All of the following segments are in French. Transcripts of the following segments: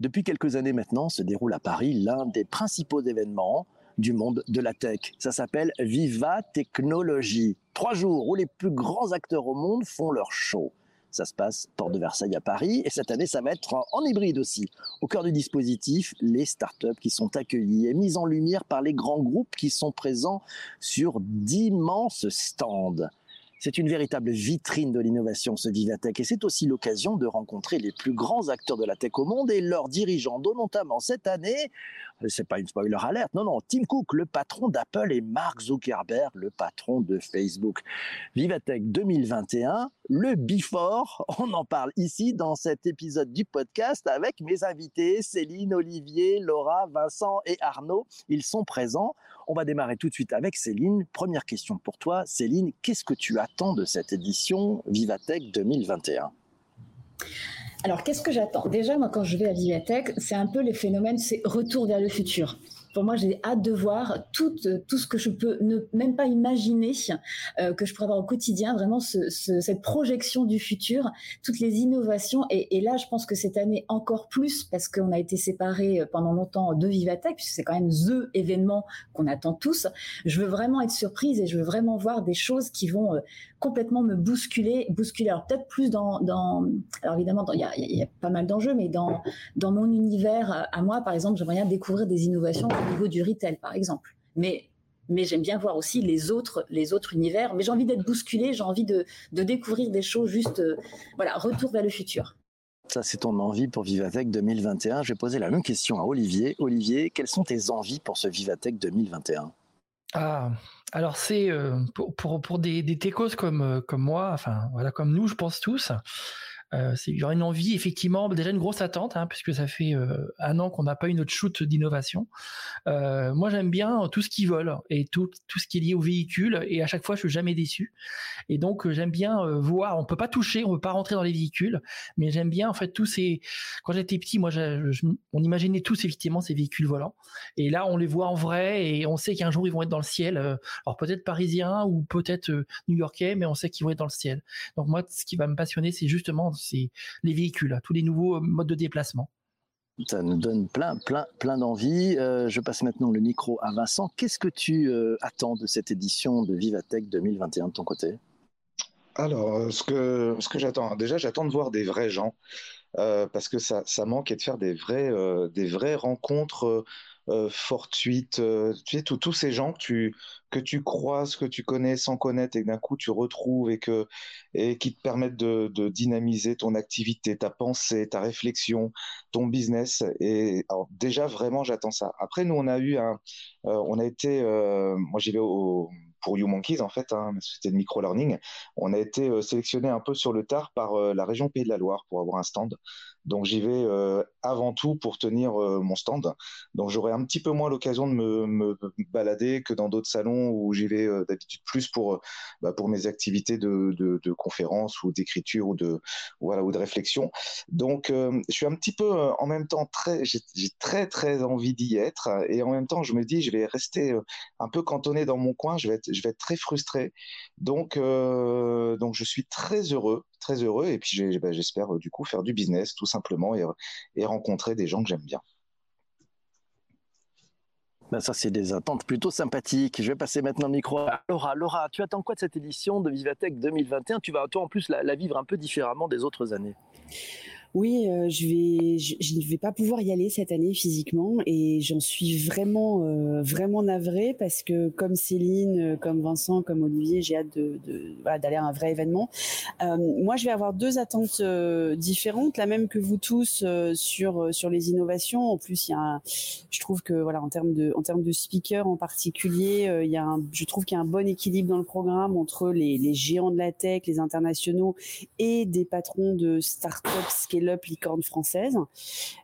Depuis quelques années maintenant se déroule à Paris l'un des principaux événements du monde de la tech. Ça s'appelle Viva Technologie. Trois jours où les plus grands acteurs au monde font leur show. Ça se passe Port de Versailles à Paris et cette année ça va être en hybride aussi. Au cœur du dispositif, les startups qui sont accueillies et mises en lumière par les grands groupes qui sont présents sur d'immenses stands. C'est une véritable vitrine de l'innovation, ce Vivatech, et c'est aussi l'occasion de rencontrer les plus grands acteurs de la tech au monde et leurs dirigeants, dont notamment cette année, c'est pas une spoiler alerte, non, non, Tim Cook, le patron d'Apple, et Mark Zuckerberg, le patron de Facebook. Vivatech 2021, le before, on en parle ici dans cet épisode du podcast avec mes invités Céline, Olivier, Laura, Vincent et Arnaud. Ils sont présents. On va démarrer tout de suite avec Céline. Première question pour toi, Céline, qu'est-ce que tu attends de cette édition Vivatech 2021 alors, qu'est-ce que j'attends? Déjà, moi, quand je vais à Vivatech, c'est un peu les phénomènes, c'est retour vers le futur pour moi, j'ai hâte de voir tout, tout ce que je peux ne même pas imaginer euh, que je pourrais avoir au quotidien, vraiment ce, ce, cette projection du futur, toutes les innovations. Et, et, là, je pense que cette année encore plus, parce qu'on a été séparés euh, pendant longtemps de Vivatech, puisque c'est quand même THE événement qu'on attend tous. Je veux vraiment être surprise et je veux vraiment voir des choses qui vont euh, complètement me bousculer, bousculer. Alors peut-être plus dans, dans alors évidemment, il y a, y a, pas mal d'enjeux, mais dans dans mon univers à moi, par exemple, j'aimerais bien découvrir des innovations au niveau du retail, par exemple. Mais mais j'aime bien voir aussi les autres, les autres univers. Mais j'ai envie d'être bousculé, j'ai envie de, de, découvrir des choses juste, euh, voilà, retour vers le futur. Ça, c'est ton envie pour Vivatech 2021. Je vais poser la même question à Olivier. Olivier, quelles sont tes envies pour ce Vivatech 2021 Ah, alors c'est euh, pour, pour, pour, des, des techos comme, euh, comme moi, enfin voilà, comme nous, je pense tous. Euh, il y aura une envie, effectivement, déjà une grosse attente, hein, puisque ça fait euh, un an qu'on n'a pas eu notre shoot d'innovation. Euh, moi, j'aime bien tout ce qui vole et tout, tout ce qui est lié au véhicule, et à chaque fois, je suis jamais déçu. Et donc, euh, j'aime bien voir. On peut pas toucher, on peut pas rentrer dans les véhicules, mais j'aime bien en fait tous ces. Quand j'étais petit, moi, on imaginait tous effectivement ces véhicules volants, et là, on les voit en vrai, et on sait qu'un jour ils vont être dans le ciel. alors peut-être parisiens ou peut-être new-yorkais, mais on sait qu'ils vont être dans le ciel. Donc moi, ce qui va me passionner, c'est justement c'est les véhicules, tous les nouveaux euh, modes de déplacement. Ça nous donne plein, plein, plein d'envie. Euh, je passe maintenant le micro à Vincent. Qu'est-ce que tu euh, attends de cette édition de Vivatech 2021 de ton côté? Alors, ce que, ce que j'attends, déjà, j'attends de voir des vrais gens. Euh, parce que ça, ça manque et de faire des vraies, euh, des vraies rencontres euh, fortuites. tu sais, tous ces gens que tu, que tu croises, que tu connais sans connaître et que d'un coup tu retrouves et, que, et qui te permettent de, dynamiser ton activité, ta pensée, ta réflexion, ton business. Et déjà, vraiment, j'attends ça. Après, nous, on a eu un. on a été. moi, j'y vais au pour YouMonkeys, en fait, hein, c'était de micro-learning, on a été euh, sélectionné un peu sur le tard par euh, la région Pays de la Loire pour avoir un stand. Donc j'y vais euh, avant tout pour tenir euh, mon stand. Donc j'aurai un petit peu moins l'occasion de me, me, balader que dans d'autres salons où j'y vais euh, d'habitude plus pour bah, pour mes activités de, de, de conférence ou d'écriture ou de voilà ou de réflexion. Donc je suis un petit peu en même temps très j'ai très très envie d'y être et en même temps je me dis je vais rester un peu cantonné dans mon coin. Je vais être je vais être très frustré. Donc donc je suis très heureux très heureux et puis bah, j'espère du coup faire du business tout simplement et, rencontrer des gens que j'aime bien. Ben ça, c'est des attentes plutôt sympathiques. Je vais passer maintenant le micro à Laura. Laura, tu attends quoi de cette édition de Vivatech 2021 Tu vas toi en plus la vivre un peu différemment des autres années? Oui, euh, je ne vais pas pouvoir y aller cette année physiquement et j'en suis vraiment, euh, vraiment navrée parce que comme Céline, comme Vincent, comme Olivier, j'ai hâte d'aller à un vrai événement. Euh, moi, je vais avoir deux attentes différentes, la même que vous tous sur sur les innovations. En plus, il y a, je trouve que voilà, en termes de, en termes de speakers en particulier, il y a, je trouve qu'il y a un bon équilibre dans le programme entre les, géants de la tech, les internationaux et des patrons de start-up scale-up licorne française.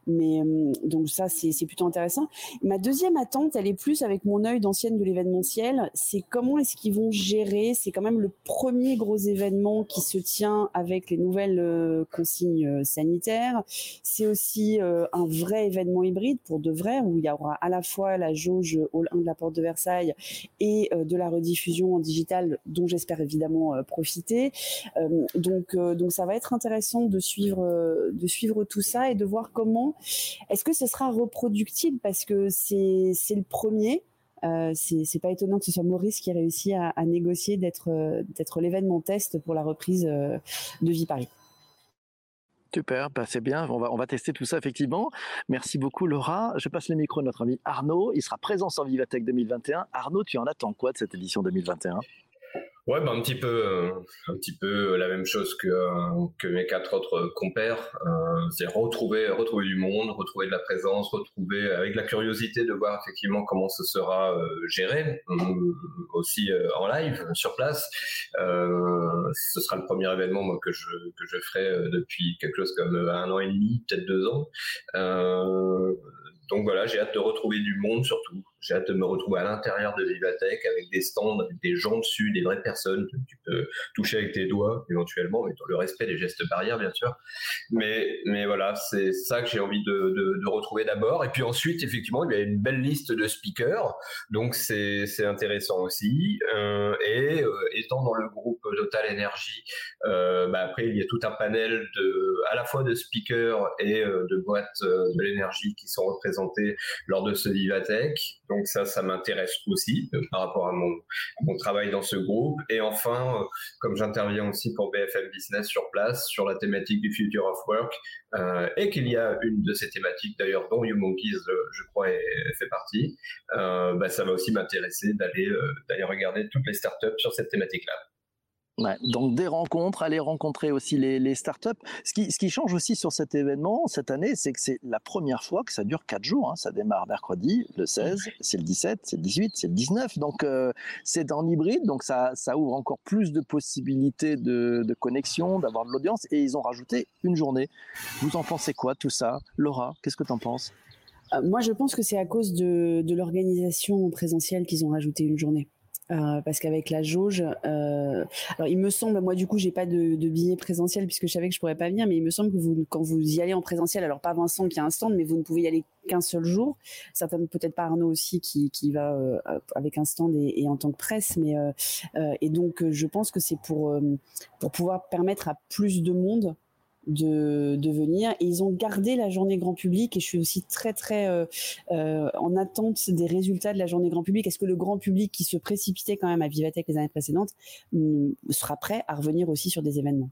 Mais euh, donc ça, c'est plutôt intéressant. Ma deuxième attente, elle est plus avec mon œil d'ancienne de l'événementiel. C'est comment est-ce qu'ils vont gérer C'est quand même le premier gros événement qui se tient avec les nouvelles euh, consignes euh, sanitaires. C'est aussi un vrai événement hybride pour de vrai, où il y aura à la fois la jauge Hall 1 de la Porte de Versailles et de la rediffusion en digital, dont j'espère évidemment profiter. donc, donc ça va être intéressant de suivre de suivre tout ça et de voir comment est-ce que ce sera reproductible? Parce que c'est c'est le premier. Euh, c'est pas étonnant que ce soit Maurice qui ait réussi à, négocier d'être d'être l'événement test pour la reprise de Vie Paris. Super, bah c'est bien, on va, on va tester tout ça effectivement. Merci beaucoup Laura. Je passe le micro à notre ami Arnaud, il sera présent sur Vivatech 2021. Arnaud, tu en attends quoi de cette édition 2021 Ouais, bah un petit peu, euh, un petit peu la même chose que euh, que mes quatre autres compères. Euh, c'est retrouver, retrouver du monde, retrouver de la présence, retrouver avec la curiosité de voir effectivement comment ce sera géré, aussi en live sur place. ce sera le premier événement moi, que je que je ferai depuis quelque chose comme un an et demi, peut-être deux ans. donc voilà, j'ai hâte de retrouver du monde surtout. J'ai hâte de me retrouver à l'intérieur de Vivatech avec des stands, avec des gens dessus, des vraies personnes que tu peux toucher avec tes doigts éventuellement, mais dans le respect des gestes barrières bien sûr. Mais, mais voilà, c'est ça que j'ai envie de, de, de retrouver d'abord. Et puis ensuite, effectivement, il y a une belle liste de speakers, donc c'est intéressant aussi. Euh, et euh, étant dans le groupe Total Energy, euh, bah après il y a tout un panel de, à la fois de speakers et euh, de boîtes euh, de l'énergie qui sont représentés lors de ce Vivatech. Donc ça, ça m'intéresse aussi euh, par rapport à mon, travail dans ce groupe. Et enfin, euh, comme j'interviens aussi pour BFM Business sur place sur la thématique du Future of Work, euh, et qu'il y a une de ces thématiques d'ailleurs dont YouMonkeys, je crois, fait partie, bah, ça va aussi m'intéresser d'aller d'aller regarder toutes les startups sur cette thématique-là. Ouais, donc des rencontres, aller rencontrer aussi les, les startups. Ce qui, ce qui change aussi sur cet événement cette année, c'est que c'est la première fois que ça dure quatre jours. Hein. Ça démarre mercredi, le 16, c'est le 17, c'est le 18, c'est le 19. Donc euh, c'est en hybride, donc ça, ça ouvre encore plus de possibilités de, de connexion, d'avoir de l'audience. Et ils ont rajouté une journée. Vous en pensez quoi tout ça, Laura Qu'est-ce que tu en penses? Euh, Moi, je pense que c'est à cause de, de l'organisation présentielle qu'ils ont rajouté une journée. Euh, parce qu'avec la jauge, euh, alors il me semble, moi du coup, j'ai pas de, de billet présentiel puisque je savais que je pourrais pas venir, mais il me semble que vous, quand vous y allez en présentiel, alors pas Vincent qui a un stand, mais vous ne pouvez y aller qu'un seul jour. Certainement peut-être pas Arnaud aussi qui, qui va euh, avec un stand et, et, en tant que presse, mais euh, euh, et donc je pense que c'est pour pour pouvoir permettre à plus de monde de, de, venir. Et ils ont gardé la journée grand public et je suis aussi très très euh, euh, en attente des résultats de la journée grand public. Est-ce que le grand public qui se précipitait quand même à Vivatech les années précédentes sera prêt à revenir aussi sur des événements?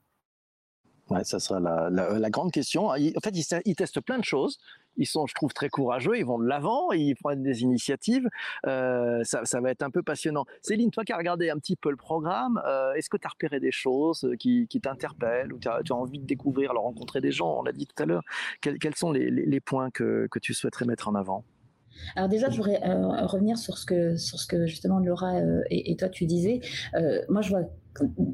Ouais, ça sera la, la, la grande question. En fait, ils, testent plein de choses. Ils sont, je trouve, très courageux. Ils vont de l'avant. Ils prennent des initiatives. Euh, ça, ça, va être un peu passionnant. Céline, toi qui as regardé un petit peu le programme, euh, est-ce que tu as repéré des choses qui, qui t'interpellent ou tu as, envie de découvrir, de rencontrer des gens? On l'a dit tout à l'heure. Quels, quels, sont les, les, les points que, que tu souhaiterais mettre en avant? Alors déjà, je voudrais euh, revenir sur ce que sur ce que justement Laura euh, et, et, toi tu disais. Euh, moi, je vois,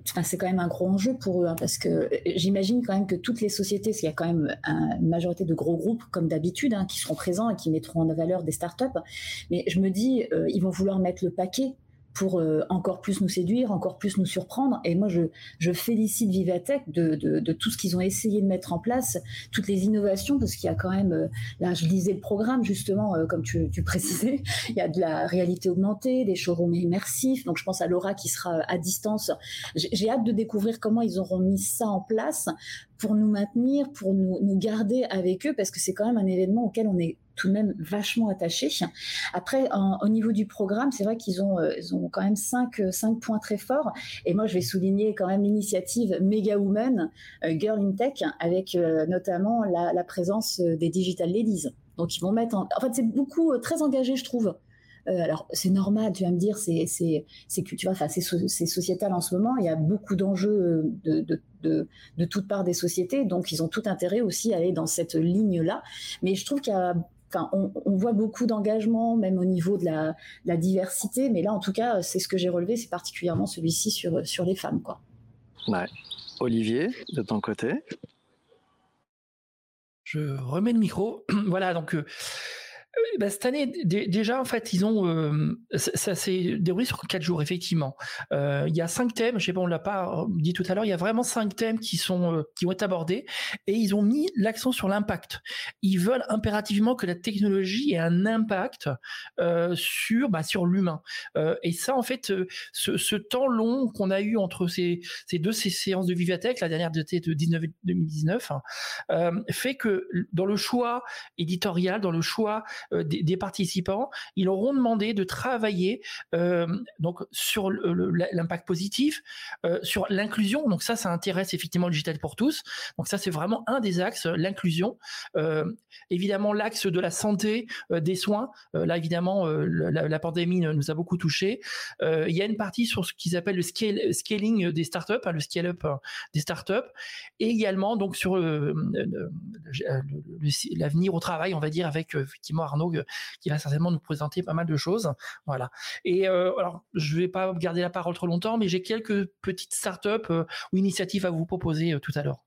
enfin, c'est quand même un gros enjeu pour eux hein, parce que j'imagine quand même que toutes les sociétés, s'il y a quand même un, une majorité de gros groupes comme d'habitude hein, qui seront présents et qui mettront en valeur des startups, mais je me dis, ils vont vouloir mettre le paquet pour euh, encore plus nous séduire, encore plus nous surprendre. Et moi, je, je félicite Vivatech de, de, de tout ce qu'ils ont essayé de mettre en place, toutes les innovations, parce qu'il y a quand même, euh, là, je lisais le programme, justement, euh, comme tu, tu, précisais, il y a de la réalité augmentée, des showrooms immersifs. Donc, je pense à Laura qui sera à distance. J'ai hâte de découvrir comment ils auront mis ça en place pour nous maintenir, pour nous, garder avec eux, parce que c'est quand même un événement auquel on est tout de même vachement attaché. Après, au niveau du programme, c'est vrai qu'ils ont, euh, ils ont quand même cinq, cinq points très forts. Et moi, je vais souligner quand même l'initiative Mega Woman, euh, Girl in Tech, avec euh, notamment la, la, présence des Digital Ladies. Donc, ils vont mettre en, en fait, c'est beaucoup très engagé, je trouve. Euh, alors c'est normal, tu vas me dire, c'est c'est c'est que tu vois, enfin c'est c'est sociétal en ce moment. Il y a beaucoup d'enjeux de, de de, de toutes parts des sociétés, donc ils ont tout intérêt aussi à aller dans cette ligne là. Mais je trouve qu'il y a Enfin, on, on, voit beaucoup d'engagement, même au niveau de la, la, diversité, mais là, en tout cas, c'est ce que j'ai relevé, c'est particulièrement celui-ci sur, sur les femmes. Quoi. Ouais. Olivier, de ton côté? Je remets le micro. voilà, donc euh, bah, cette année, déjà, en fait, ils ont. Euh, ça, s'est déroulé sur quatre jours, effectivement. Euh, il y a cinq thèmes, je sais pas, on l'a pas dit tout à l'heure, il y a vraiment cinq thèmes qui, sont, euh, qui vont être abordés et ils ont mis l'accent sur l'impact. Ils veulent impérativement que la technologie ait un impact sur, bah, sur l'humain. et ça, en fait, ce, temps long qu'on a eu entre ces, ces deux ces séances de Vivatech, la dernière de, de 19, 2019, hein, fait que dans le choix éditorial, dans le choix euh, des, participants, ils auront demandé de travailler euh, donc sur l'impact positif, euh, sur l'inclusion. Donc ça, ça intéresse effectivement le digital pour tous. Donc ça, c'est vraiment un des axes, l'inclusion. évidemment, l'axe de la santé, des soins. là, évidemment, la, pandémie nous a beaucoup touchés. il y a une partie sur ce qu'ils appellent le scaling des startups, hein, le scale-up des startups, et également donc sur l'avenir au travail, on va dire, avec effectivement Arnaud qui va certainement nous présenter pas mal de choses. Voilà. Et euh, alors, je vais pas garder la parole trop longtemps, mais j'ai quelques petites startups euh, ou initiatives à vous proposer euh, tout à l'heure.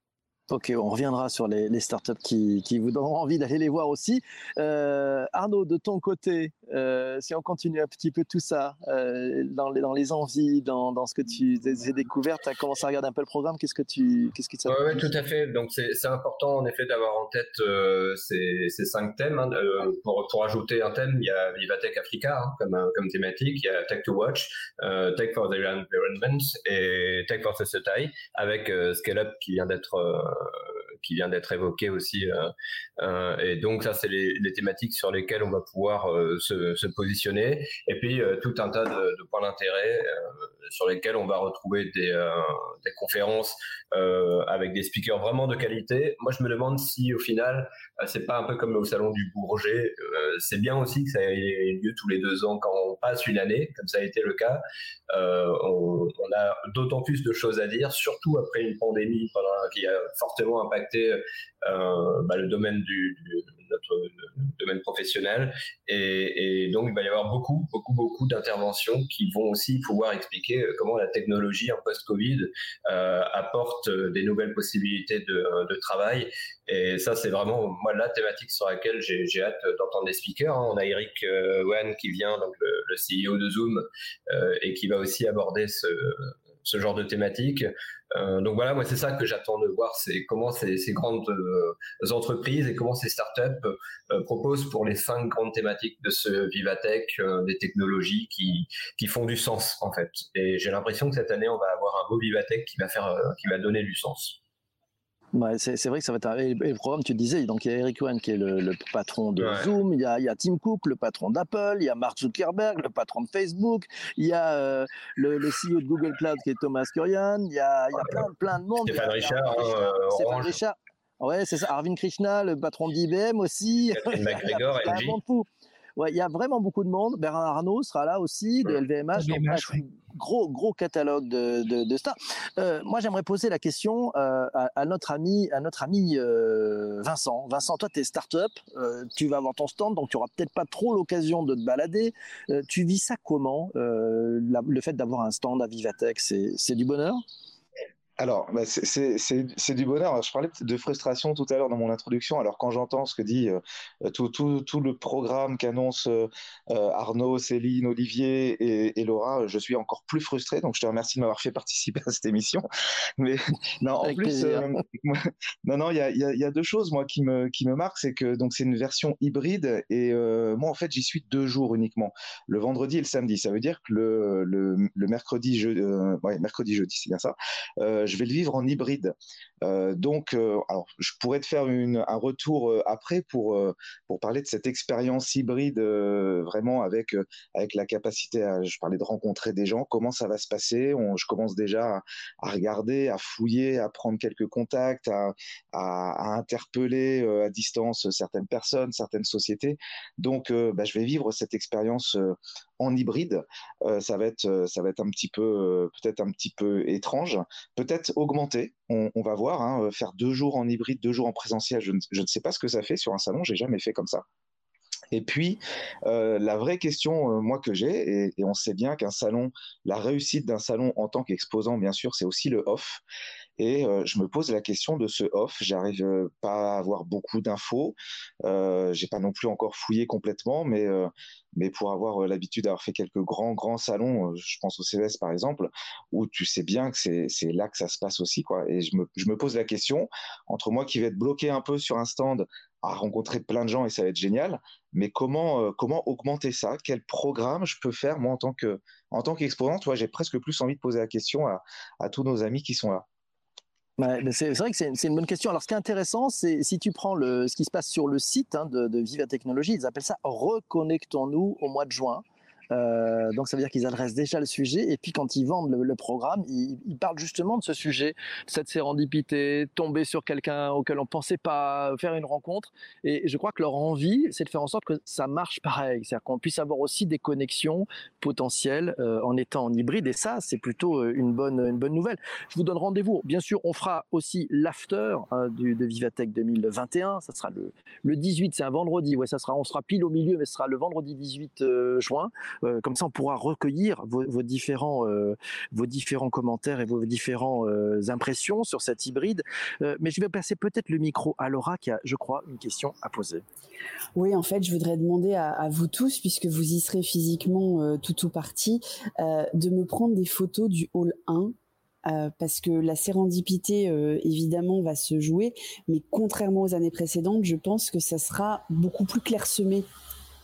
Ok, on reviendra sur les, startups qui, vous donneront envie d'aller les voir aussi. Arnaud, de ton côté, euh, si on continue un petit peu tout ça, euh, dans, les, dans les envies, dans, dans ce que tu as découvert, tu as commencé à regarder un peu le programme, qu'est-ce que tu qu'est-ce qui Oui, tout à fait. Donc c'est important en effet d'avoir en tête ces, ces, cinq thèmes. Hein. pour, pour ajouter un thème, il y a Vivatech Africa hein, comme, comme thématique, il y a Tech to Watch, Tech for the Environment et Tech for Society avec Scale Up qui vient d'être qui vient d'être évoqué aussi. Euh, euh, et donc ça, c'est les, thématiques sur lesquelles on va pouvoir euh, se, positionner. Et puis tout un tas de, points d'intérêt sur lesquels on va retrouver des, des conférences avec des speakers vraiment de qualité. Moi, je me demande si au final, c'est pas un peu comme au salon du Bourget. c'est bien aussi que ça ait lieu tous les deux ans quand on passe une année, comme ça a été le cas. On, a d'autant plus de choses à dire, surtout après une pandémie pendant, qui a fortement impacté euh, bah, le domaine du, notre domaine professionnel et, donc il va y avoir beaucoup beaucoup beaucoup d'interventions qui vont aussi pouvoir expliquer euh, comment la technologie en post-Covid euh, apporte des nouvelles possibilités de, travail et ça c'est vraiment moi la thématique sur laquelle j'ai hâte d'entendre des speakers. Hein. On a Eric Wan qui vient donc le CEO de Zoom et qui va aussi aborder ce ce genre de thématique. Euh, donc voilà, moi c'est ça que j'attends de voir, c'est comment ces, grandes euh, entreprises et comment ces startups euh, proposent pour les cinq grandes thématiques de ce Vivatech des technologies qui, qui font du sens en fait. Et j'ai l'impression que cette année on va avoir un beau Vivatech qui va faire, qui va donner du sens c'est vrai que ça va être un... Et le programme, tu disais, donc il y a Eric Wan qui est le, patron de Zoom, il y, a, il y, a, Tim Cook, le patron d'Apple, il y a Mark Zuckerberg, le patron de Facebook, il y a euh, le, le, CEO de Google Cloud qui est Thomas Kurian, il y a, il y a plein, plein de monde. Stéphane Richard. Stéphane Richard. Ouais, c'est ça. Arvind Krishna, le patron d'IBM aussi. McGregor, LG. Ouais, il y a vraiment beaucoup de monde. Bernard Arnault sera là aussi, de LVMH. Gros, gros catalogue de, de, de stars. Euh, moi, j'aimerais poser la question euh, à, à, notre ami, à notre ami euh, Vincent. Vincent, toi, tu es start-up, tu vas avoir ton stand, donc tu auras peut-être pas trop l'occasion de te balader. Tu vis ça comment la, Le fait d'avoir un stand à Vivatech, c'est du bonheur? Alors, bah, c'est du bonheur. Je parlais de frustration tout à l'heure dans mon introduction. Alors, quand j'entends ce que dit euh, tout, tout, tout, le programme qu'annoncent euh, Arnaud, Céline, Olivier et, et, Laura, je suis encore plus frustré. Donc, je te remercie de m'avoir fait participer à cette émission. Mais non, en plus, euh, non, non, il y a, y a, deux choses moi qui me qui me marquent, c'est que donc c'est une version hybride et moi en fait j'y suis deux jours uniquement, le vendredi et le samedi. Ça veut dire que le le, le mercredi, je, ouais, mercredi jeudi, c'est bien ça je vais le vivre en hybride. Euh, donc, euh, alors, je pourrais te faire un retour euh, après pour, pour parler de cette expérience hybride vraiment avec, avec la capacité à, je parlais de rencontrer des gens, comment ça va se passer? Je commence déjà à, regarder, à fouiller, à prendre quelques contacts, à, à, interpeller à distance certaines personnes, certaines sociétés. Donc, bah, je vais vivre cette expérience en hybride. ça va être, ça va être un petit peu, peut-être un petit peu étrange, peut-être augmenté. On, va voir Hein, euh, faire deux jours en hybride, deux jours en présentiel, je ne, sais pas ce que ça fait sur un salon, j'ai jamais fait comme ça. Et puis, euh, la vraie question, euh, moi, que j'ai, et, on sait bien qu'un salon, la réussite d'un salon en tant qu'exposant, bien sûr, c'est aussi le off. Et je me pose la question de ce off. J'arrive pas à avoir beaucoup d'infos. J'ai pas non plus encore fouillé complètement, mais mais pour avoir l'habitude d'avoir fait quelques grands grands salons, je pense au CES par exemple, où tu sais bien que c'est là que ça se passe aussi quoi. Et je me je me pose la question entre moi qui vais être bloqué un peu sur un stand à rencontrer plein de gens et ça va être génial. Mais comment, euh, comment augmenter ça? Quel programme je peux faire moi en tant que en tant qu'exposant? J'ai presque plus envie de poser la question à tous nos amis qui sont là. C'est vrai que c'est une bonne question. Alors, ce qui est intéressant, c'est si tu prends ce qui se passe sur le site hein, de, de, Viva Technologies, ils appellent ça Reconnectons-nous au mois de juin. Euh, donc ça veut dire qu'ils adressent déjà le sujet et puis quand ils vendent le, programme, ils, parlent justement de ce sujet, cette sérendipité, tomber sur quelqu'un auquel on ne pensait pas, faire une rencontre. Et je crois que leur envie, c'est de faire en sorte que ça marche pareil, c'est-à-dire qu'on puisse avoir aussi des connexions potentielles euh, en étant en hybride. Et ça, c'est plutôt euh, une bonne, une bonne nouvelle. Je vous donne rendez-vous. Bien sûr, on fera aussi l'after hein, de Vivatech 2021. Ça sera le, le 18, c'est un vendredi. Ouais, ça sera, on sera pile au milieu, mais ce sera le vendredi 18 juin. Euh, comme ça, on pourra recueillir vos, différents, euh, vos différents commentaires et vos différentes euh, impressions sur cette hybride. mais je vais passer peut-être le micro à Laura qui a, je crois, une question à poser. Oui, en fait, je voudrais demander à, vous tous, puisque vous y serez physiquement tout ou partie, de me prendre des photos du hall 1 parce que la sérendipité, évidemment, va se jouer, mais contrairement aux années précédentes, je pense que ça sera beaucoup plus clairsemé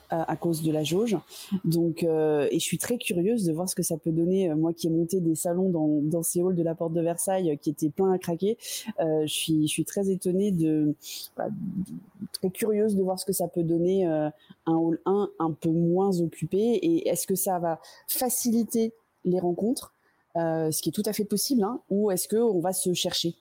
à, cause de la jauge. Donc, euh, et je suis très curieuse de voir ce que ça peut donner. Euh, moi qui ai monté des salons dans, dans ces halls de la Porte de Versailles euh, qui étaient pleins à craquer, je suis, je suis très étonnée de, bah, très curieuse de voir ce que ça peut donner un hall 1 un peu moins occupé. Et est-ce que ça va faciliter les rencontres, ce qui est tout à fait possible, hein, ou est-ce qu'on va se chercher?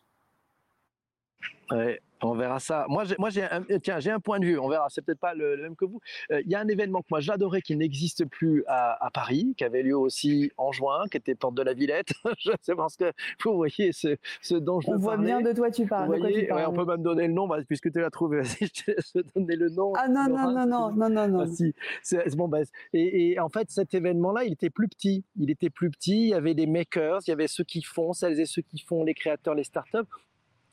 Ouais, on verra ça. Moi, j'ai, moi, j'ai un, euh, tiens, j'ai un point de vue. On verra. C'est peut-être pas le, même que vous. Euh, il y a un événement que moi j'adorais qui n'existe plus à, Paris, qui avait lieu aussi en juin, qui était porte de la Villette. je sais parce que vous voyez ce, ce dont je On voit bien de toi tu parles. on peut même donner le nom, bah, puisque tu l'as trouvé. Vas-y, je te laisse donner le nom. Ah non non non non non non non. si. c'est, bon, bah, et, et, en fait, cet événement-là, il était plus petit. Il était plus petit. Il y avait des makers, il y avait ceux qui font, celles et ceux qui font, les créateurs, les startups.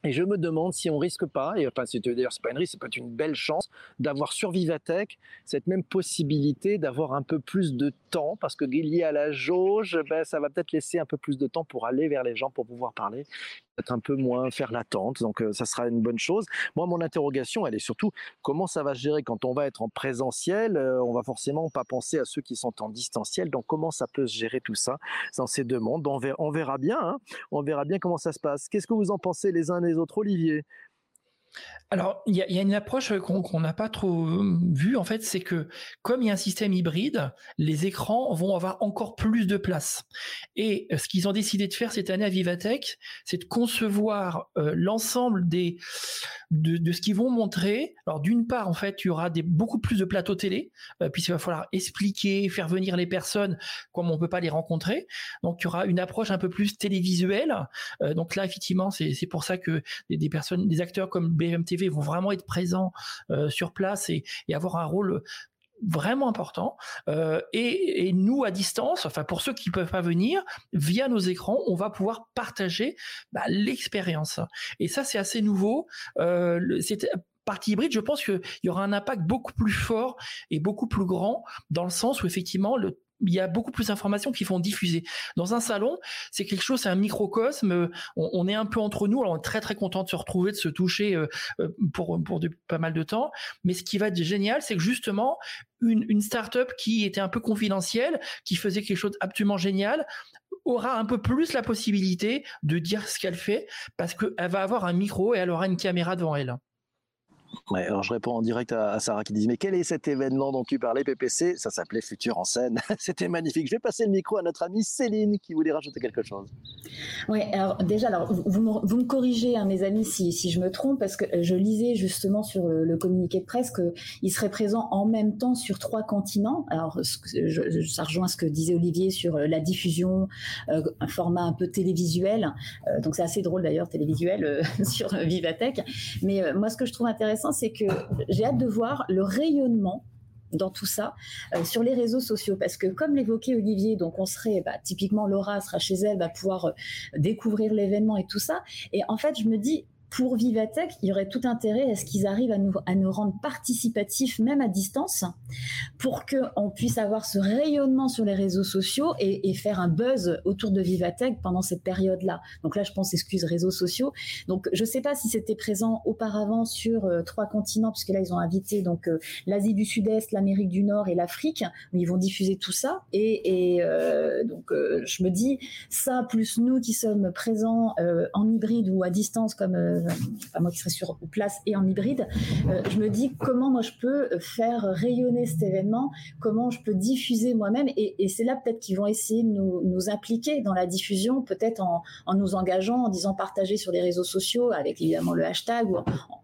Et je me demande si on risque pas, et enfin, c'est d'ailleurs c'est pas une risque, c'est peut-être une belle chance d'avoir sur Vivatech cette même possibilité d'avoir un peu plus de temps, parce que lié à la jauge, ben, ça va peut-être laisser un peu plus de temps pour aller vers les gens, pour pouvoir parler être un peu moins faire l'attente. Donc ça sera une bonne chose. Moi, mon interrogation, elle est surtout comment ça va se gérer quand on va être en présentiel. On va forcément pas penser à ceux qui sont en distanciel. Donc comment ça peut se gérer tout ça dans ces deux mondes? On verra, bien. Hein. on verra bien comment ça se passe. Qu'est-ce que vous en pensez les uns les autres, Olivier? Alors, il y, a une approche qu'on n'a pas trop euh, vue, en fait, c'est que comme il y a un système hybride, les écrans vont avoir encore plus de place. Et euh, ce qu'ils ont décidé de faire cette année à Vivatech, c'est de concevoir euh, l'ensemble des de, ce qu'ils vont montrer. Alors, d'une part, en fait, il y aura beaucoup plus de plateaux télé, puisqu'il va falloir expliquer, faire venir les personnes comme on peut pas les rencontrer. Donc, il y aura une approche un peu plus télévisuelle. donc là, effectivement, c'est pour ça que des, des personnes, des acteurs comme BMTV vont vraiment être présents euh, sur place et, avoir un rôle vraiment important. Euh, et, nous, à distance, enfin pour ceux qui ne peuvent pas venir, via nos écrans, on va pouvoir partager bah, l'expérience. Et ça, c'est assez nouveau. Euh, c'est partie hybride, je pense qu'il y aura un impact beaucoup plus fort et beaucoup plus grand dans le sens où effectivement le il y a beaucoup plus d'informations qui font diffuser. Dans un salon, c'est quelque chose, c'est un microcosme. On, est un peu entre nous. On est très très content de se retrouver, de se toucher euh, euh, pour pour pas mal de temps. Mais ce qui va être génial, c'est que justement une une startup qui était un peu confidentielle, qui faisait quelque chose absolument génial, aura un peu plus la possibilité de dire ce qu'elle fait parce qu'elle va avoir un micro et elle aura une caméra devant elle alors je réponds en direct à, Sarah qui dit mais quel est cet événement dont tu parlais PPC Ça s'appelait Futur en scène. C'était magnifique. Je vais passer le micro à notre amie Céline qui voulait rajouter quelque chose. Oui, alors déjà, alors vous, me, corrigez, hein, mes amis, si, si, je me trompe, parce que je lisais justement sur le, communiqué de presse qu'il serait présent en même temps sur trois continents. Alors ça rejoint ce que disait Olivier sur euh, la diffusion, euh, un format un peu télévisuel. Euh, donc c'est assez drôle d'ailleurs télévisuel sur Vivatech. Mais moi, ce que je trouve intéressant c'est que j'ai hâte de voir le rayonnement dans tout ça sur les réseaux sociaux parce que comme l'évoquait Olivier, donc on serait bah, typiquement Laura sera chez elle, va pouvoir découvrir l'événement et tout ça. Et en fait, je me dis pour Vivatech, il y aurait tout intérêt à ce qu'ils arrivent à nous, à nous rendre participatifs, même à distance, pour qu'on puisse avoir ce rayonnement sur les réseaux sociaux et, faire un buzz autour de Vivatech pendant cette période-là. Donc là, je pense, excuse, réseaux sociaux. Donc, je ne sais pas si c'était présent auparavant sur euh, trois continents, puisque là, ils ont invité donc euh, l'Asie du Sud-Est, l'Amérique du Nord et l'Afrique, où ils vont diffuser tout ça. Et, euh, donc, je me dis, ça, plus nous qui sommes présents en hybride ou à distance, comme enfin moi qui serais sur place et en hybride, euh, je me dis comment moi je peux faire rayonner cet événement, comment je peux diffuser moi-même, et, c'est là peut-être qu'ils vont essayer de nous, impliquer dans la diffusion, peut-être en, nous engageant, en disant partager sur les réseaux sociaux, avec évidemment le hashtag, ou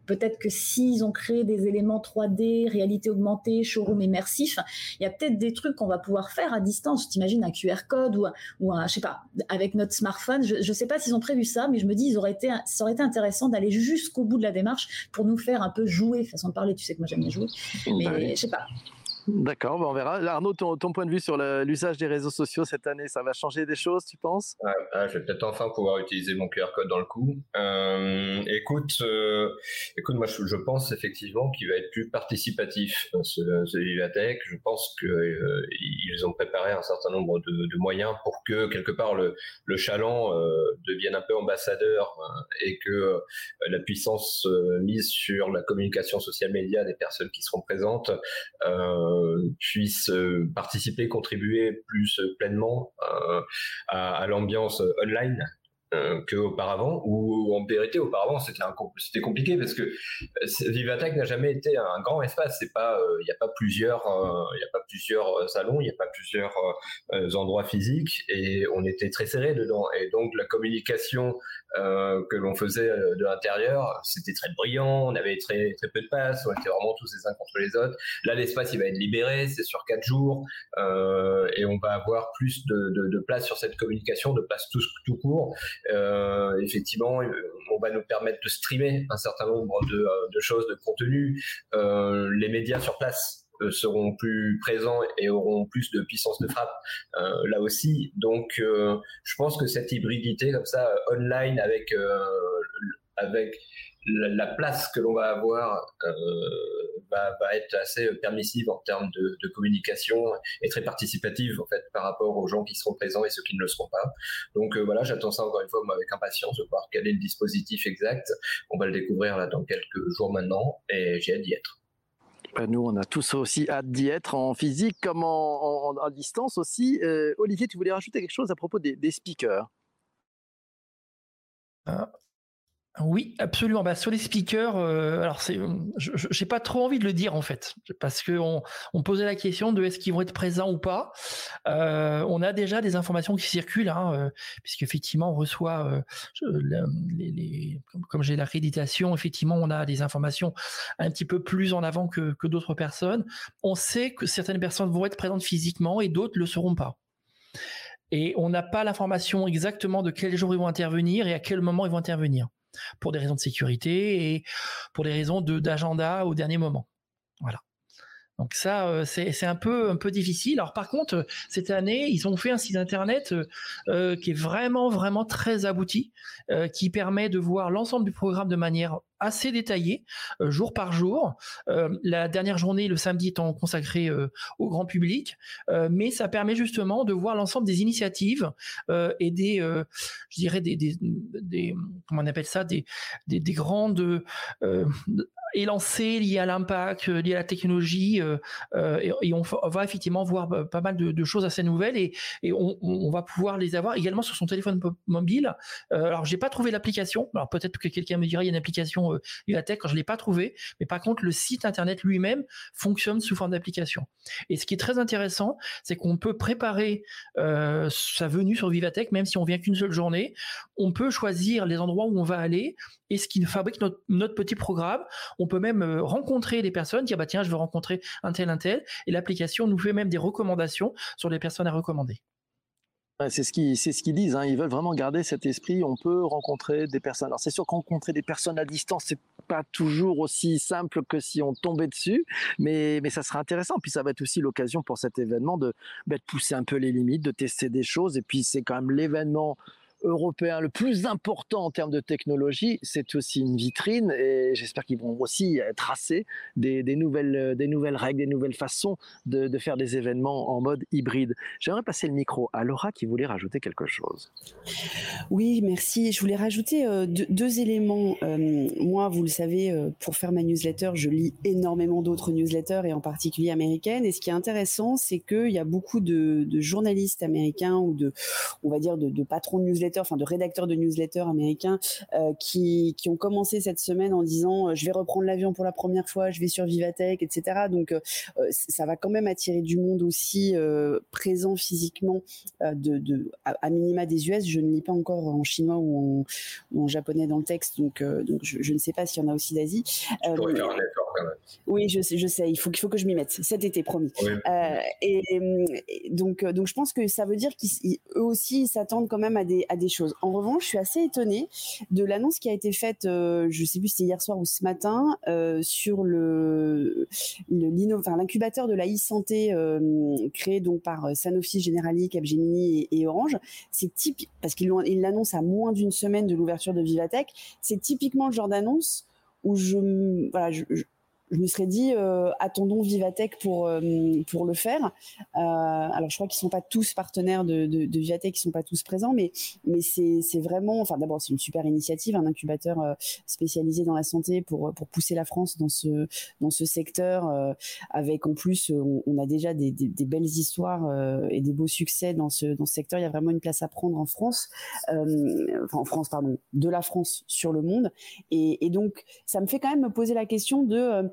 peut-être que s'ils ont créé des éléments 3D, réalité augmentée, showroom immersif, il y a peut-être des trucs qu'on va pouvoir faire à distance. T'imagines un QR code ou, ou un, je sais pas, avec notre smartphone. Je, ne sais pas s'ils ont prévu ça, mais je me dis, ils auraient été, ça aurait été intéressant d'aller jusqu'au bout de la démarche pour nous faire un peu jouer, façon de parler, tu sais que moi j'aime bien jouer, mais bah je sais pas, D'accord, on verra. Arnaud, ton, point de vue sur l'usage des réseaux sociaux cette année, ça va changer des choses, tu penses? Je vais peut-être enfin pouvoir utiliser mon QR code dans le coup. Euh, écoute, euh, écoute, moi je, pense effectivement qu'il va être plus participatif euh, ce, ce. Je pense qu'ils ont préparé un certain nombre de, moyens pour que quelque part le, le chaland devienne un peu ambassadeur et que la puissance mise sur la communication social média des personnes qui seront présentes puissent euh, participer, contribuer plus pleinement euh, à, à l'ambiance online euh, qu'auparavant, ou en vérité auparavant c'était compliqué parce que Vivatech n'a jamais été un grand espace. Il n'y a pas plusieurs salons, il n'y a pas plusieurs endroits physiques et on était très serré dedans. Et donc la communication euh, que l'on faisait euh, de l'intérieur, c'était très brillant, on avait très, très peu de place, on était vraiment tous les uns contre les autres. Là, l'espace, il va être libéré, c'est sur quatre jours, euh, et on va avoir plus de, de, de, place sur cette communication, de place tout, tout court. Euh, effectivement, on va nous permettre de streamer un certain nombre de, de choses, de contenu. Euh, les médias sur place euh, seront plus présents et auront plus de puissance de frappe euh, là aussi. Donc, euh, je pense que cette hybridité comme ça online avec avec la, place que l'on va avoir va, être assez permissive en termes de, communication et très participative en fait par rapport aux gens qui seront présents et ceux qui ne le seront pas. Donc voilà, j'attends ça encore une fois avec impatience de voir quel est le dispositif exact. On va le découvrir là dans quelques jours maintenant et j'ai hâte d'y être. Bah, nous, on a tous aussi hâte d'y être en physique comme en, distance aussi. Euh, Olivier, tu voulais rajouter quelque chose à propos des, des speakers? Ah, oui, absolument. Bah, sur les speakers, euh, alors c'est, j'ai pas trop envie de le dire en fait, parce que on, posait la question de est-ce qu'ils vont être présents ou pas. Euh, on a déjà des informations qui circulent, hein, euh, puisqu'effectivement on reçoit, les, comme, j'ai l'accréditation, effectivement on a des informations un petit peu plus en avant que, que d'autres personnes. On sait que certaines personnes vont être présentes physiquement et d'autres le seront pas. Et on n'a pas l'information exactement de quel jour ils vont intervenir et à quel moment ils vont intervenir pour des raisons de sécurité et pour des raisons d'agenda au dernier moment. Voilà. Donc ça, euh, c'est un peu difficile. Alors par contre, cette année, ils ont fait un site internet euh, euh, qui est vraiment vraiment très abouti, qui permet de voir l'ensemble du programme de manière assez détaillée, jour par jour. la dernière journée, le samedi, étant consacrée au grand public, mais ça permet justement de voir l'ensemble des initiatives et des, je dirais des, des, comment on appelle ça, des des, des grandes est lancé lié à l'impact, euh, lié à la technologie, euh, euh, et, on, va effectivement voir pas mal de, choses assez nouvelles et, on, va pouvoir les avoir également sur son téléphone mobile. alors j'ai pas trouvé l'application, alors peut-être que quelqu'un me dira il y a une application euh, tech quand je l'ai pas trouvé, mais par contre le site internet lui-même fonctionne sous forme d'application. Et ce qui est très intéressant, c'est qu'on peut préparer sa venue sur Vivatech, même si on vient qu'une seule journée, on peut choisir les endroits où on va aller et ce qui fabrique notre, notre petit programme. On peut même euh, rencontrer des personnes, dire bah tiens, je veux rencontrer un tel, un tel, et l'application nous fait même des recommandations sur les personnes à recommander. C'est ce qu'ils ce qu'ils disent. Hein. Ils veulent vraiment garder cet esprit. On peut rencontrer des personnes. Alors c'est sûr qu'encontrer rencontrer des personnes à distance, c'est pas toujours aussi simple que si on tombait dessus, mais mais ça sera intéressant. Puis ça va être aussi l'occasion pour cet événement de, bah, de pousser un peu les limites, de tester des choses. Et puis c'est quand même l'événement européen le plus important en termes de technologie, c'est aussi une vitrine et j'espère qu'ils vont aussi tracer des, nouvelles, des nouvelles règles, des nouvelles façons de, faire des événements en mode hybride. J'aimerais passer le micro à Laura qui voulait rajouter quelque chose. Oui, merci. Je voulais rajouter euh, deux, éléments. Euh, moi, vous le savez, euh, pour faire ma newsletter, je lis énormément d'autres newsletters et en particulier américaines. Et ce qui est intéressant, c'est qu'il y a beaucoup de, de, journalistes américains ou de, on va dire, de, de patrons de newsletters enfin de rédacteurs de newsletters américains euh, qui, qui ont commencé cette semaine en disant euh, je vais reprendre l'avion pour la première fois, je vais sur Vivatech, etc. Donc euh, ça va quand même attirer du monde aussi présent physiquement de, de à, minima des US. Je ne lis pas encore en chinois ou en, en japonais dans le texte, donc donc je, ne sais pas s'il y en a aussi d'Asie. Oui, je sais, je sais. Il faut qu'il faut que je m'y mette cet été, promis. et, donc donc je pense que ça veut dire qu'eux aussi s'attendent quand même à des à des choses. En revanche, je suis assez étonnée de l'annonce qui a été faite, euh, je sais plus si c'était hier soir ou ce matin, euh, sur le, l'incubateur de la e-santé euh, créé donc par Sanofi, Generali, Capgemini et, Orange. C'est typique parce qu'ils l'annoncent à moins d'une semaine de l'ouverture de Vivatech. C'est typiquement le genre d'annonce où je, voilà, je, je me serais dit euh, attendons Vivatech pour euh, pour le faire. Euh, alors je crois qu'ils sont pas tous partenaires de, de, de Vivatech, ils sont pas tous présents, mais mais c'est c'est vraiment, enfin d'abord c'est une super initiative, un incubateur euh, spécialisé dans la santé pour pour pousser la France dans ce dans ce secteur, euh, avec en plus on, on a déjà des, des, des, belles histoires et des beaux succès dans ce dans ce secteur. Il y a vraiment une place à prendre en France, enfin en France pardon, de la France sur le monde, et, et donc ça me fait quand même me poser la question de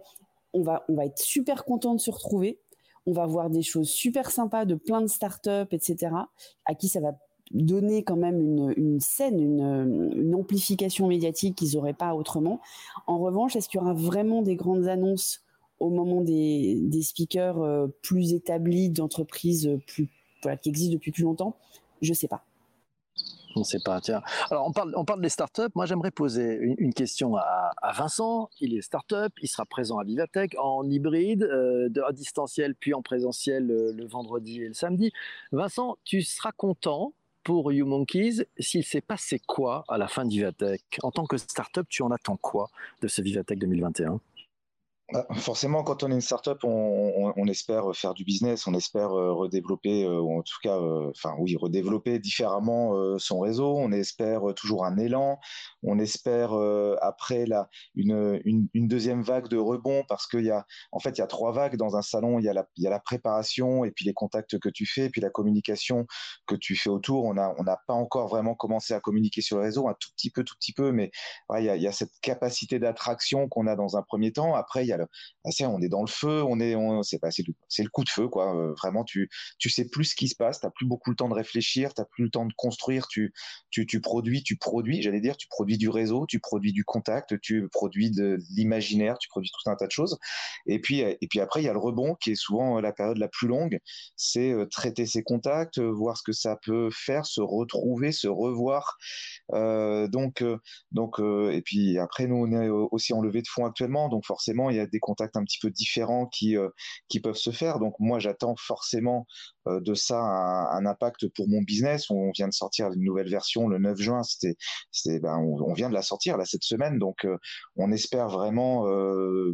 on va, on va être super content de se retrouver. On va voir des choses super sympas de plein de startups, etc., à qui ça va donner quand même une, scène, une, amplification médiatique qu'ils n'auraient pas autrement. En revanche, est-ce qu'il y aura vraiment des grandes annonces au moment des, speakers euh, plus établis d'entreprises plus, qui existent depuis plus longtemps? Je ne sais pas. On ne sait pas. Alors, on parle, des startups. Moi, j'aimerais poser une, question à, Vincent. Il est startup, il sera présent à Vivatech en hybride, euh, à distanciel, puis en présentiel euh, le vendredi et le samedi. Vincent, tu seras content pour YouMonkeys s'il s'est passé quoi à la fin de Vivatech? En tant que startup, tu en attends quoi de ce Vivatech 2021 bah, forcément, quand on est une startup, on, espère faire du business, on espère euh, redévelopper, euh, ou en tout cas, euh, enfin oui, redévelopper différemment son réseau. On espère toujours un élan. On espère après la, une, une, deuxième vague de rebond parce qu'il y a, en fait, il y a trois vagues dans un salon. Il y a la, y a la préparation et puis les contacts que tu fais, puis la communication que tu fais autour. On a, on n'a pas encore vraiment commencé à communiquer sur le réseau, un tout petit peu, tout petit peu, mais il, y a, il y a cette capacité d'attraction qu'on a dans un premier temps. Après, il y a ah, on est dans le feu, on est, c'est c'est le, le coup de feu, quoi. Euh, vraiment, tu, tu sais plus ce qui se passe, t'as plus beaucoup le temps de réfléchir, t'as plus le temps de construire, tu, tu, tu produis, tu produis, j'allais dire, tu produis du réseau, tu produis du contact, tu produis de, l'imaginaire, tu produis tout un tas de choses. Et puis, et puis après, il y a le rebond qui est souvent la période la plus longue, c'est euh, traiter ses contacts, voir ce que ça peut faire, se retrouver, se revoir. Euh, donc, donc, et puis après, nous, on est aussi en levée de fonds actuellement, donc forcément, il y a des contacts un petit peu différents qui, euh, qui peuvent se faire. Donc moi, j'attends forcément euh, de ça un, impact pour mon business. On vient de sortir une nouvelle version le 9 juin. C'était, ben, on, vient de la sortir là cette semaine. Donc euh, on espère vraiment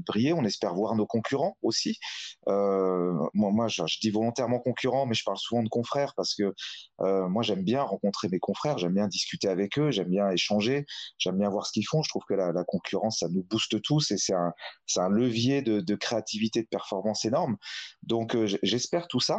briller. On espère voir nos concurrents aussi. moi, moi je, dis volontairement concurrents, mais je parle souvent de confrères parce que moi, j'aime bien rencontrer mes confrères. J'aime bien discuter avec eux. J'aime bien échanger. J'aime bien voir ce qu'ils font. Je trouve que la, concurrence, ça nous booste tous et c'est un, c'est un levier de, créativité, de performance énorme. Donc euh, j'espère tout ça.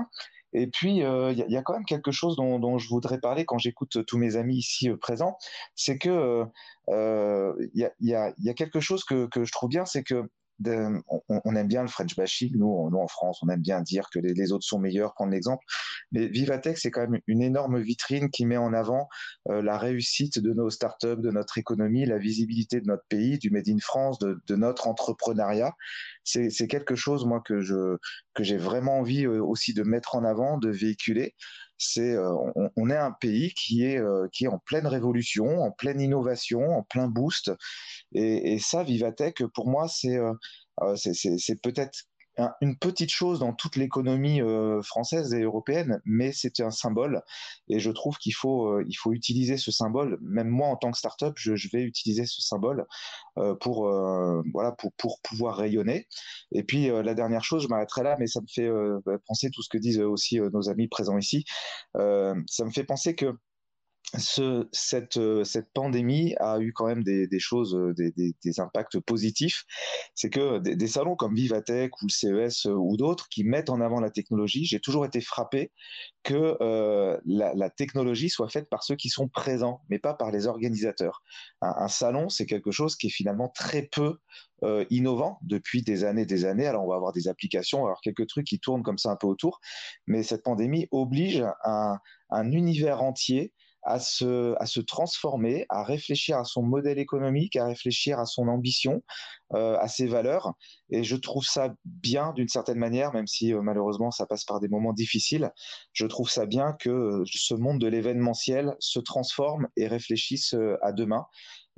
Et puis, euh, il y, a quand même quelque chose dont, je voudrais parler quand j'écoute tous mes amis ici euh, présents, c'est que il y, a, quelque chose que, que je trouve bien, c'est que on, aime bien le French bashing, nous, en France, on aime bien dire que les, autres sont meilleurs, prendre l'exemple. Mais Vivatech, c'est quand même une énorme vitrine qui met en avant euh, la réussite de nos startups, de notre économie, la visibilité de notre pays, du Made in France, de, notre entrepreneuriat. c'est quelque chose moi que j'ai vraiment envie aussi de mettre en avant, de véhiculer. C'est on, est un pays qui est qui est en pleine révolution, en pleine innovation, en plein boost. Et, ça, Vivatech, pour moi, c'est c'est peut-être une petite chose dans toute l'économie euh, française et européenne, mais c'est un symbole. Et je trouve qu'il faut, euh, il faut utiliser ce symbole. Même moi, en tant que startup, je, je vais utiliser ce symbole euh, pour, voilà, pour, pour pouvoir rayonner. Et puis, la dernière chose, je m'arrêterai là, mais ça me fait penser tout ce que disent aussi nos amis présents ici. ça me fait penser que euh, cette pandémie a eu quand même des, choses, euh, des, impacts positifs. C'est que des, salons comme Vivatech ou CES euh, ou d'autres qui mettent en avant la technologie, j'ai toujours été frappé que la, technologie soit faite par ceux qui sont présents, mais pas par les organisateurs. Un, salon, c'est quelque chose qui est finalement très peu innovant depuis des années, des années. Alors on va avoir des applications, alors quelques trucs qui tournent comme ça un peu autour, mais cette pandémie oblige un univers entier à se, transformer, à réfléchir à son modèle économique, à réfléchir à son ambition, euh, à ses valeurs. Et je trouve ça bien d'une certaine manière, même si euh, malheureusement ça passe par des moments difficiles. Je trouve ça bien que euh, ce monde de l'événementiel se transforme et réfléchisse à demain.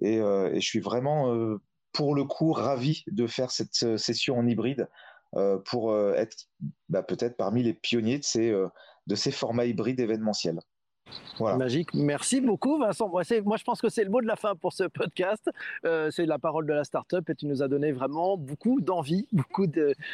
Et, et, je suis vraiment, pour le coup, ravi de faire cette session en hybride pour être bah, peut-être parmi les pionniers de ces, de ces formats hybrides événementiels. Magique. Merci beaucoup, Vincent. Moi, je pense que c'est le mot de la fin pour ce podcast. Euh, c'est la parole de la startup et tu nous as donné vraiment beaucoup d'envie, beaucoup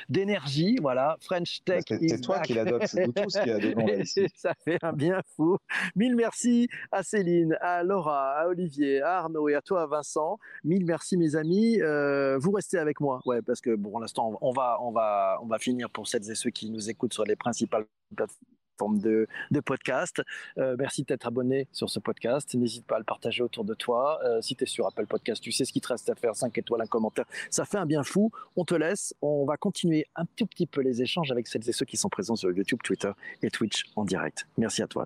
d'énergie. Voilà, French Tech. C'est toi qui l'adopte, c'est nous tous qui l'adoptons. Ça fait un bien fou. Mille merci à Céline, à Laura, à Olivier, à Arnaud et à toi, Vincent. Mille merci, mes amis. Euh, vous restez avec moi, ouais, parce que bon, pour l'instant, on va, on va, on va finir pour celles et ceux qui nous écoutent sur les principales plateformes forme de, de podcast. Euh, merci d'être abonné sur ce podcast. N'hésite pas à le partager autour de toi. Euh, si tu es sur Apple Podcast, tu sais ce qu'il te reste à faire. 5 étoiles, un commentaire. Ça fait un bien fou. On te laisse. On va continuer un tout petit peu les échanges avec celles et ceux qui sont présents sur YouTube, Twitter et Twitch en direct. Merci à toi.